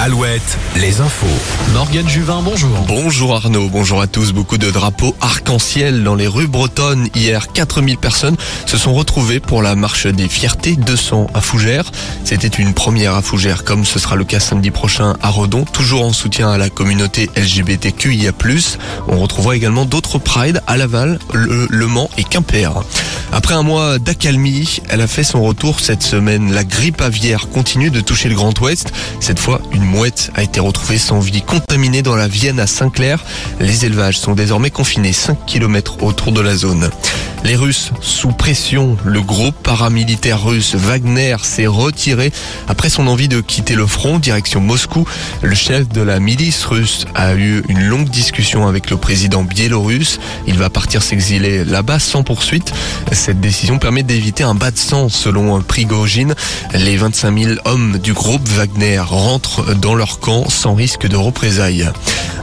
Alouette, les infos. Morgane Juvin, bonjour. Bonjour Arnaud, bonjour à tous. Beaucoup de drapeaux arc-en-ciel dans les rues bretonnes. Hier, 4000 personnes se sont retrouvées pour la marche des fiertés 200 à Fougères. C'était une première à Fougères, comme ce sera le cas samedi prochain à Redon, toujours en soutien à la communauté LGBTQIA+. On retrouvera également d'autres prides à Laval, Le, le Mans et Quimper. Après un mois d'accalmie, elle a fait son retour cette semaine. La grippe aviaire continue de toucher le Grand Ouest. Cette fois, une mouette a été retrouvée sans vie, contaminée dans la Vienne à Saint-Clair. Les élevages sont désormais confinés 5 km autour de la zone. Les Russes sous pression. Le groupe paramilitaire russe Wagner s'est retiré après son envie de quitter le front direction Moscou. Le chef de la milice russe a eu une longue discussion avec le président biélorusse. Il va partir s'exiler là-bas sans poursuite. Cette décision permet d'éviter un bas de sang selon Prigogine. Les 25 000 hommes du groupe Wagner rentrent dans leur camp sans risque de représailles.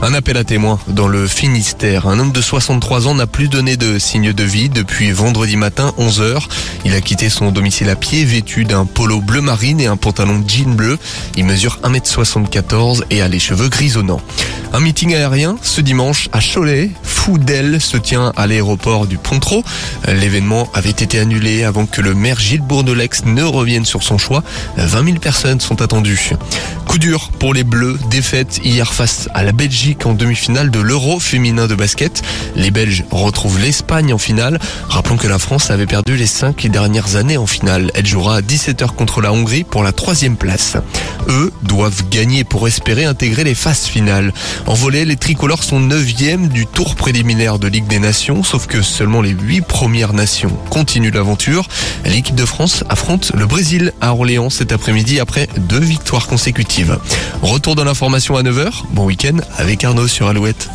Un appel à témoins dans le Finistère. Un homme de 63 ans n'a plus donné de signe de vie depuis vendredi matin 11h. Il a quitté son domicile à pied vêtu d'un polo bleu marine et un pantalon jean bleu. Il mesure 1m74 et a les cheveux grisonnants. Un meeting aérien ce dimanche à Cholet. Foudel se tient à l'aéroport du Pontreau. L'événement avait été annulé avant que le maire Gilles Bourdelex ne revienne sur son choix. 20 000 personnes sont attendues. Coup dur pour les Bleus, défaite hier face à la Belgique en demi-finale de l'Euro féminin de basket. Les Belges retrouvent l'Espagne en finale. Rappelons que la France avait perdu les cinq dernières années en finale. Elle jouera à 17h contre la Hongrie pour la troisième place. Eux doivent gagner pour espérer intégrer les phases finales. En volet, les tricolores sont 9e du tour préliminaire de Ligue des Nations, sauf que seulement les 8 premières nations continuent l'aventure. L'équipe de France affronte le Brésil à Orléans cet après-midi après deux victoires consécutives. Retour de l'information à 9h. Bon week-end avec Arnaud sur Alouette.